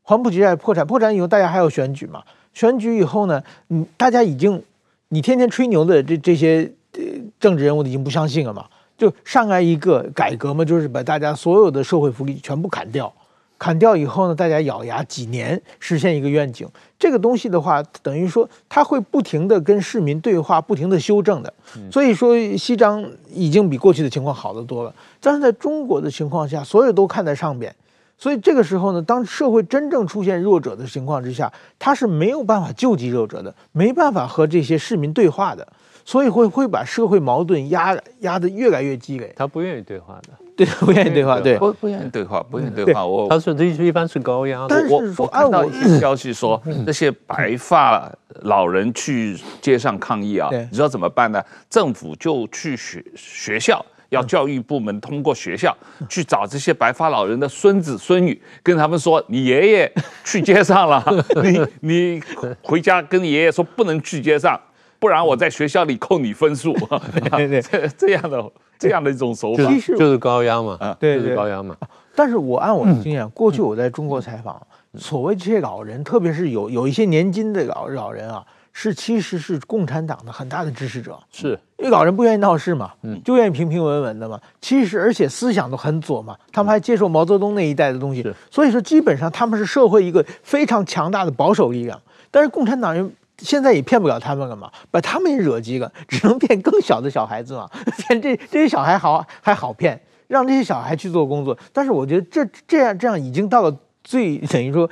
还不起债，破产，破产以后大家还要选举嘛？选举以后呢，嗯，大家已经，你天天吹牛的这这些呃政治人物已经不相信了嘛？就上来一个改革嘛，就是把大家所有的社会福利全部砍掉，砍掉以后呢，大家咬牙几年实现一个愿景。这个东西的话，等于说他会不停的跟市民对话，不停的修正的。所以说西张已经比过去的情况好得多了。但是在中国的情况下，所有都看在上边。所以这个时候呢，当社会真正出现弱者的情况之下，他是没有办法救济弱者的，没办法和这些市民对话的，所以会会把社会矛盾压压得越来越积累。他不愿意对话的，对，不愿意对话，对，不不愿意对话，不愿意对话。我他说这一般是高压。但是我看到一些消息说，那些白发老人去街上抗议啊，你知道怎么办呢？政府就去学学校。要教育部门通过学校去找这些白发老人的孙子孙女，跟他们说：“你爷爷 去街上了，你你回家跟你爷爷说不能去街上，不然我在学校里扣你分数。”对对，这这样的这样的一种手法，就是高压嘛，啊，对对，高压嘛。但是我按我的经验，过去我在中国采访，所谓这些老人，特别是有有一些年金的老老人啊，是其实是共产党的很大的支持者，是因为老人不愿意闹事嘛，嗯，就愿意平平稳稳的嘛。其实而且思想都很左嘛，他们还接受毛泽东那一代的东西，所以说基本上他们是社会一个非常强大的保守力量。但是共产党人。现在也骗不了他们了嘛，把他们也惹急了，只能骗更小的小孩子嘛，骗这这些小孩好还好骗，让这些小孩去做工作。但是我觉得这这样这样已经到了最等于说，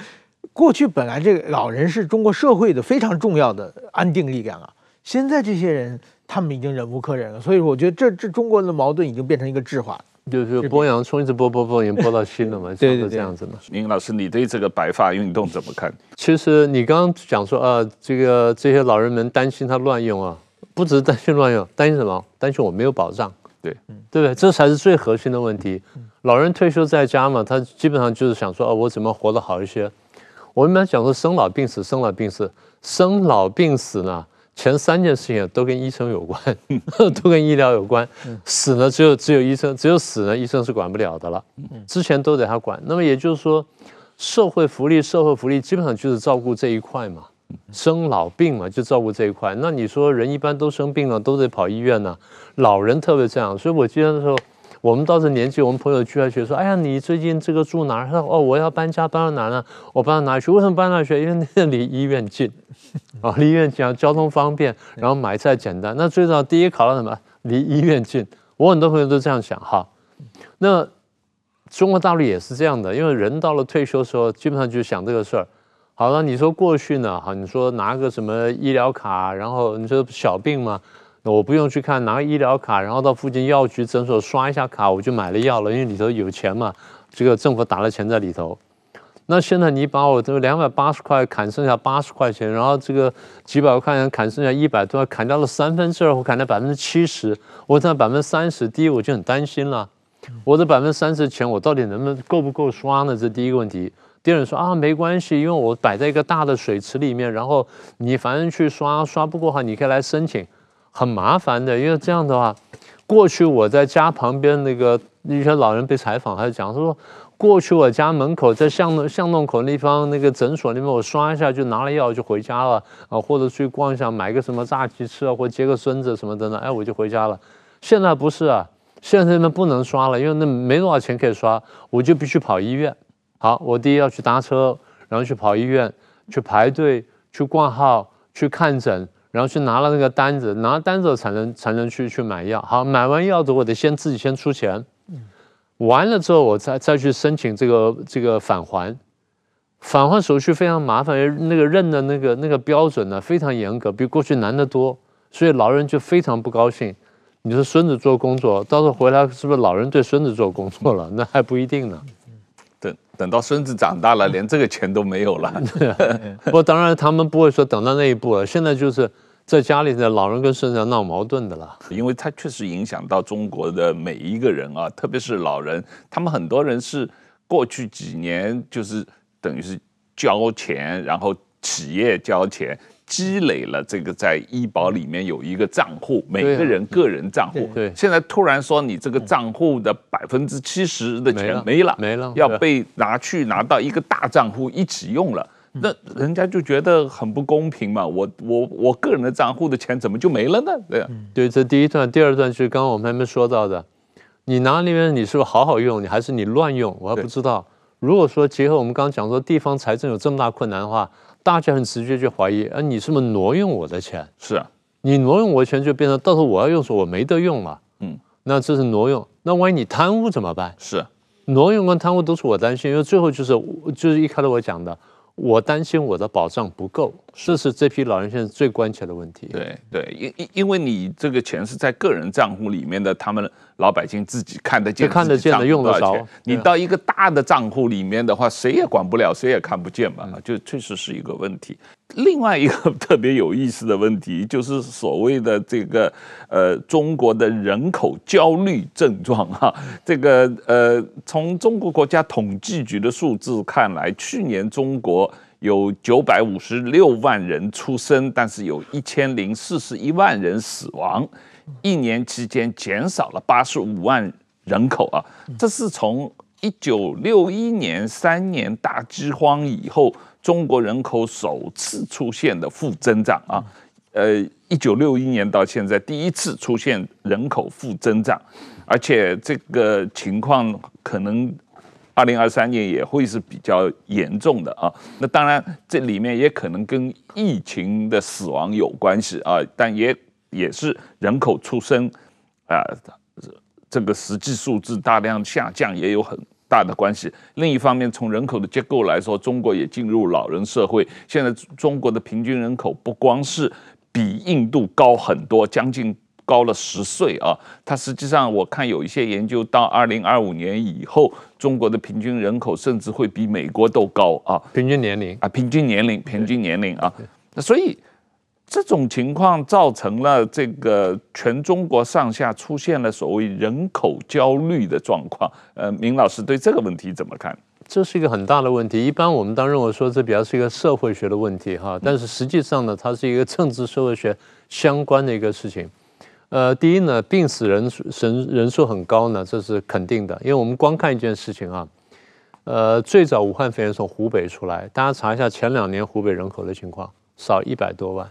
过去本来这个老人是中国社会的非常重要的安定力量啊，现在这些人他们已经忍无可忍了，所以我觉得这这中国的矛盾已经变成一个质化。就是剥洋葱，一直剥剥剥，已经剥到心了嘛，对对，这样子嘛。林老师，你对这个白发运动怎么看？其实你刚刚讲说啊，这个这些老人们担心他乱用啊，不只是担心乱用，担心什么？担心我没有保障，对，对不对？这才是最核心的问题。老人退休在家嘛，他基本上就是想说，哦，我怎么活得好一些？我们讲说生老病死，生老病死，生老病死呢？前三件事情都跟医生有关，都跟医疗有关。死呢，只有只有医生，只有死呢，医生是管不了的了。之前都得他管。那么也就是说，社会福利，社会福利基本上就是照顾这一块嘛，生老病嘛，就照顾这一块。那你说人一般都生病了，都得跑医院呢，老人特别这样。所以我记得那时候。我们到这年纪，我们朋友聚在一起说：“哎呀，你最近这个住哪儿？”他说：“哦，我要搬家，搬到哪儿呢？我搬到哪里去？为什么搬到哪里去？因为那离医院近，啊，离医院近，交通方便，然后买菜简单。那最早，第一考虑什么？离医院近。我很多朋友都这样想哈。那中国大陆也是这样的，因为人到了退休的时候，基本上就想这个事儿。好了，你说过去呢？哈，你说拿个什么医疗卡，然后你说小病嘛。”我不用去看，拿个医疗卡，然后到附近药局、诊所刷一下卡，我就买了药了。因为里头有钱嘛，这个政府打了钱在里头。那现在你把我这个两百八十块砍剩下八十块钱，然后这个几百块钱砍剩下一百多，砍掉了三分之二，我砍掉百分之七十，我剩百分之三十。第一，我就很担心了，我这百分之三十钱，我到底能不能够不够刷呢？这第一个问题。第二说啊，没关系，因为我摆在一个大的水池里面，然后你反正去刷，刷不过哈，你可以来申请。很麻烦的，因为这样的话，过去我在家旁边那个一些老人被采访，他就讲他说，过去我家门口在巷弄巷弄口那方那个诊所里面，我刷一下就拿了药就回家了啊，或者去逛一下买个什么炸鸡吃啊，或接个孙子什么的呢，哎，我就回家了。现在不是啊，现在那不能刷了，因为那没多少钱可以刷，我就必须跑医院。好，我第一要去搭车，然后去跑医院，去排队，去挂号，去看诊。然后去拿了那个单子，拿了单子才能才能去去买药。好，买完药之后，我得先自己先出钱。完了之后，我再再去申请这个这个返还。返还手续非常麻烦，那个认的那个那个标准呢非常严格，比过去难得多。所以老人就非常不高兴。你说孙子做工作，到时候回来是不是老人对孙子做工作了？那还不一定呢。等等到孙子长大了，连这个钱都没有了。不过当然他们不会说等到那一步了。现在就是。在家里的老人跟孙子闹矛盾的了，因为他确实影响到中国的每一个人啊，特别是老人，他们很多人是过去几年就是等于是交钱，然后企业交钱，积累了这个在医保里面有一个账户，每个人个人账户。对，现在突然说你这个账户的百分之七十的钱没了，没了，要被拿去拿到一个大账户一起用了。那人家就觉得很不公平嘛，我我我个人的账户的钱怎么就没了呢？对啊，对，这第一段，第二段就是刚刚我们还没说到的，你拿里面你是不是好好用，你还是你乱用？我还不知道。如果说结合我们刚刚讲说地方财政有这么大困难的话，大家很直接就怀疑，啊，你是不是挪用我的钱？是啊，你挪用我的钱就变成到时候我要用时候我没得用了，嗯，那这是挪用。那万一你贪污怎么办？是，挪用跟贪污都是我担心，因为最后就是就是一开始我讲的。我担心我的保障不够，这是这批老人现在最关切的问题。对对，因因因为你这个钱是在个人账户里面的，他们老百姓自己看得见，看得见的用得着。你到一个大的账户里面的话，谁也管不了，谁也看不见嘛，就确实是一个问题。另外一个 特别有意思的问题，就是所谓的这个呃中国的人口焦虑症状哈，这个呃从中国国家统计局的数字看来，去年中国有九百五十六万人出生，但是有一千零四十一万人死亡，一年期间减少了八十五万人口啊，这是从一九六一年三年大饥荒以后，中国人口首次出现的负增长啊。呃，一九六一年到现在第一次出现人口负增长，而且这个情况可能二零二三年也会是比较严重的啊。那当然，这里面也可能跟疫情的死亡有关系啊，但也也是人口出生啊，这个实际数字大量下降也有很大的关系。另一方面，从人口的结构来说，中国也进入老人社会，现在中国的平均人口不光是比印度高很多，将近高了十岁啊！它实际上，我看有一些研究，到二零二五年以后，中国的平均人口甚至会比美国都高啊！平均年龄啊，平均年龄，平均年龄啊！那所以这种情况造成了这个全中国上下出现了所谓人口焦虑的状况。呃，明老师对这个问题怎么看？这是一个很大的问题。一般我们当认为说这比较是一个社会学的问题哈，但是实际上呢，它是一个政治社会学相关的一个事情。呃，第一呢，病死人数人人数很高呢，这是肯定的。因为我们光看一件事情啊，呃，最早武汉肺炎从湖北出来，大家查一下前两年湖北人口的情况，少一百多万，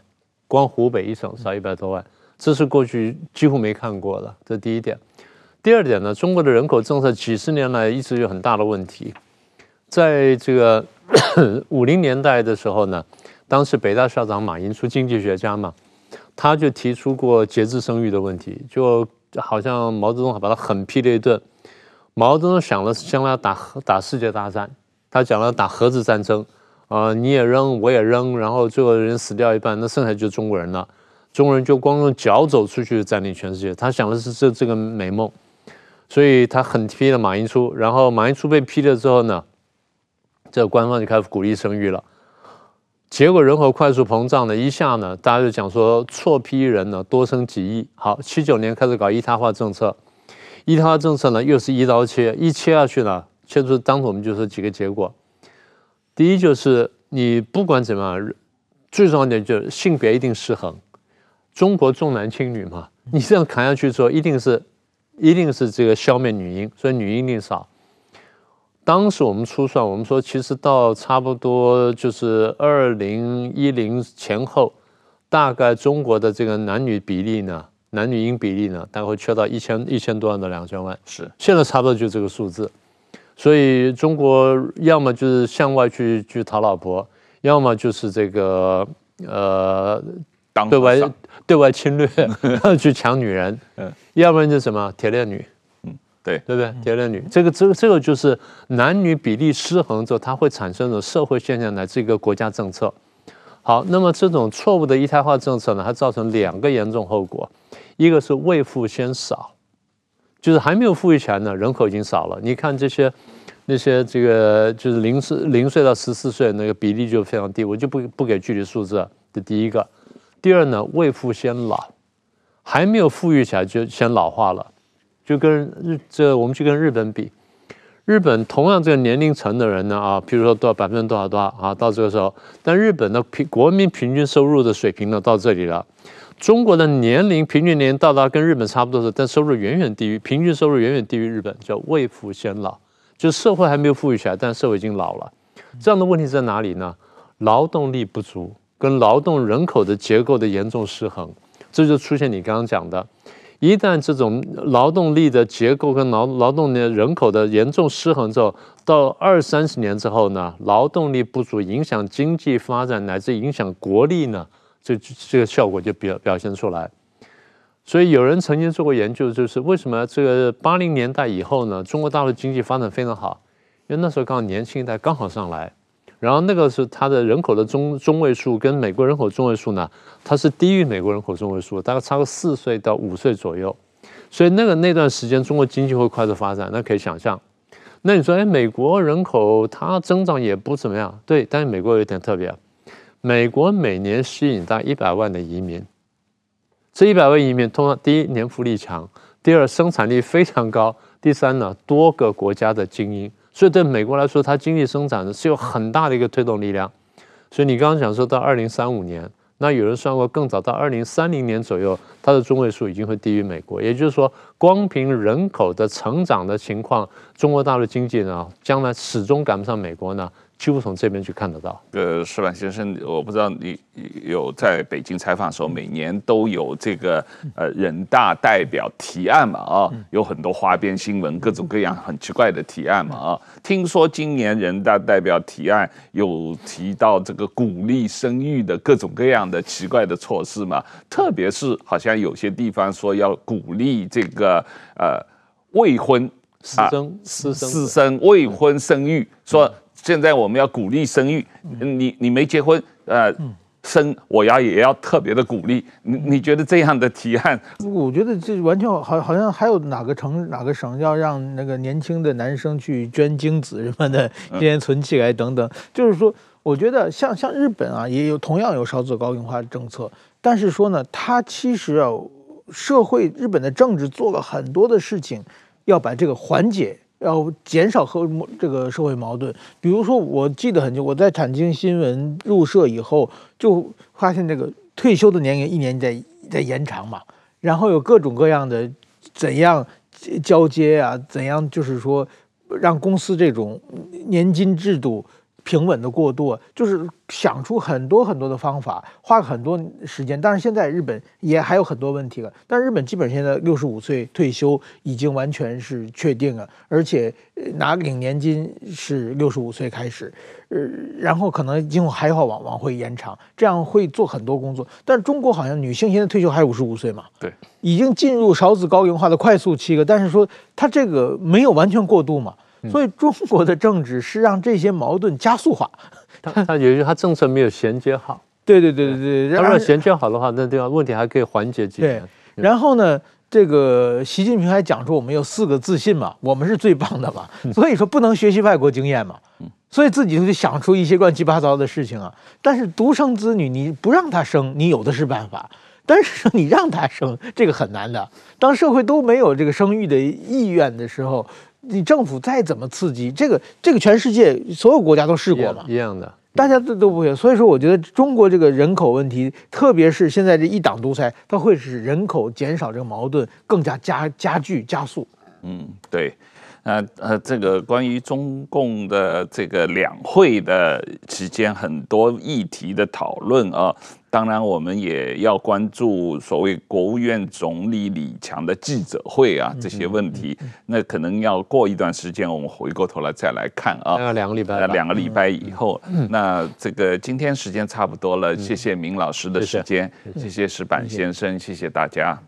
光湖北一省少一百多万，这是过去几乎没看过的。这第一点。第二点呢，中国的人口政策几十年来一直有很大的问题。在这个五零年代的时候呢，当时北大校长马寅初经济学家嘛，他就提出过节制生育的问题，就好像毛泽东还把他狠批了一顿。毛泽东想的是将来要打打世界大战，他讲了打核子战争，啊、呃，你也扔，我也扔，然后最后人死掉一半，那剩下就是中国人了，中国人就光用脚走出去占领全世界，他想的是这这个美梦，所以他狠批了马寅初，然后马寅初被批了之后呢，这个官方就开始鼓励生育了，结果人口快速膨胀呢，一下呢，大家就讲说错批人呢多生几亿。好，七九年开始搞一胎化政策，一胎化政策呢又是一刀切，一切下去呢，切出当时我们就说几个结果。第一就是你不管怎么样，最重要的就是性别一定失衡，中国重男轻女嘛，你这样砍下去之后，一定是一定是这个消灭女婴，所以女婴一定少。当时我们初算，我们说其实到差不多就是二零一零前后，大概中国的这个男女比例呢，男女婴比例呢，大概会缺到一千一千多万到两千万。是，现在差不多就这个数字。所以中国要么就是向外去去讨老婆，要么就是这个呃，对外对外侵略 去抢女人，嗯，要不然就什么铁链女。嗯对对不对？铁链女，这个这个这个就是男女比例失衡之后，它会产生的社会现象乃至一个国家政策。好，那么这种错误的一胎化政策呢，它造成两个严重后果，一个是未富先少，就是还没有富裕起来呢，人口已经少了。你看这些那些这个就是零岁零岁到十四岁那个比例就非常低，我就不不给具体数字。这第一个，第二呢，未富先老，还没有富裕起来就先老化了。就跟日这我们去跟日本比，日本同样这个年龄层的人呢啊，比如说多少百分之多少多少啊，到这个时候，但日本的平国民平均收入的水平呢到这里了，中国的年龄平均年龄到达跟日本差不多的，但收入远远低于平均收入远远低于日本，叫未富先老，就是社会还没有富裕起来，但社会已经老了。这样的问题在哪里呢？劳动力不足跟劳动人口的结构的严重失衡，这就出现你刚刚讲的。一旦这种劳动力的结构跟劳劳动的人口的严重失衡之后，到二三十年之后呢，劳动力不足影响经济发展乃至影响国力呢，这这个效果就表表现出来。所以有人曾经做过研究，就是为什么这个八零年代以后呢，中国大陆经济发展非常好，因为那时候刚好年轻一代刚好上来。然后那个是它的人口的中中位数跟美国人口中位数呢，它是低于美国人口中位数，大概差个四岁到五岁左右，所以那个那段时间中国经济会快速发展，那可以想象。那你说，哎，美国人口它增长也不怎么样，对，但是美国有点特别，美国每年吸引大概一百万的移民，这一百万移民通常第一年富力强，第二生产力非常高，第三呢多个国家的精英。所以对美国来说，它经济生产呢是有很大的一个推动力量。所以你刚刚讲说到二零三五年，那有人算过，更早到二零三零年左右，它的中位数已经会低于美国。也就是说，光凭人口的成长的情况，中国大陆经济呢，将来始终赶不上美国呢。几乎从这边去看得到。呃，矢板先生，我不知道你有在北京采访的时候，每年都有这个呃人大代表提案嘛啊，有很多花边新闻，各种各样很奇怪的提案嘛啊。听说今年人大代表提案有提到这个鼓励生育的各种各样的奇怪的措施嘛，特别是好像有些地方说要鼓励这个呃未婚私生私生私生未婚生育说。现在我们要鼓励生育，你你没结婚，呃，生我要也要特别的鼓励。你你觉得这样的提案？我觉得这完全好，好像还有哪个城哪个省要让那个年轻的男生去捐精子什么的，先存起来等等。就是说，我觉得像像日本啊，也有同样有少子高龄化的政策，但是说呢，它其实啊，社会日本的政治做了很多的事情，要把这个缓解。要减少和这个社会矛盾，比如说，我记得很久，我在产经新闻入社以后，就发现这个退休的年龄一年在在延长嘛，然后有各种各样的怎样交接啊，怎样就是说让公司这种年金制度。平稳的过渡，就是想出很多很多的方法，花很多时间。但是现在日本也还有很多问题了。但日本基本现在六十五岁退休已经完全是确定了，而且拿领年金是六十五岁开始，呃，然后可能今后还要往往会延长，这样会做很多工作。但是中国好像女性现在退休还五十五岁嘛？对，已经进入少子高龄化的快速期了。但是说它这个没有完全过渡嘛？所以中国的政治是让这些矛盾加速化，他他也就是他政策没有衔接好。对对对对对，他如果衔接好的话，那这样问题还可以缓解几年。对，然后呢，这个习近平还讲说我们有四个自信嘛，我们是最棒的嘛，所以说不能学习外国经验嘛，所以自己就得想出一些乱七八糟的事情啊。但是独生子女你不让他生，你有的是办法；但是说你让他生，这个很难的。当社会都没有这个生育的意愿的时候。你政府再怎么刺激，这个这个全世界所有国家都试过嘛，一样的，大家都都不会。所以说，我觉得中国这个人口问题，特别是现在这一党独裁，它会使人口减少这个矛盾更加加加剧加速。嗯，对，呃呃，这个关于中共的这个两会的期间很多议题的讨论啊。当然，我们也要关注所谓国务院总理李强的记者会啊，这些问题。那可能要过一段时间，我们回过头来再来看啊。两个礼拜，两个礼拜以后。那这个今天时间差不多了，谢谢明老师的时间，谢谢石板先生，谢谢大家。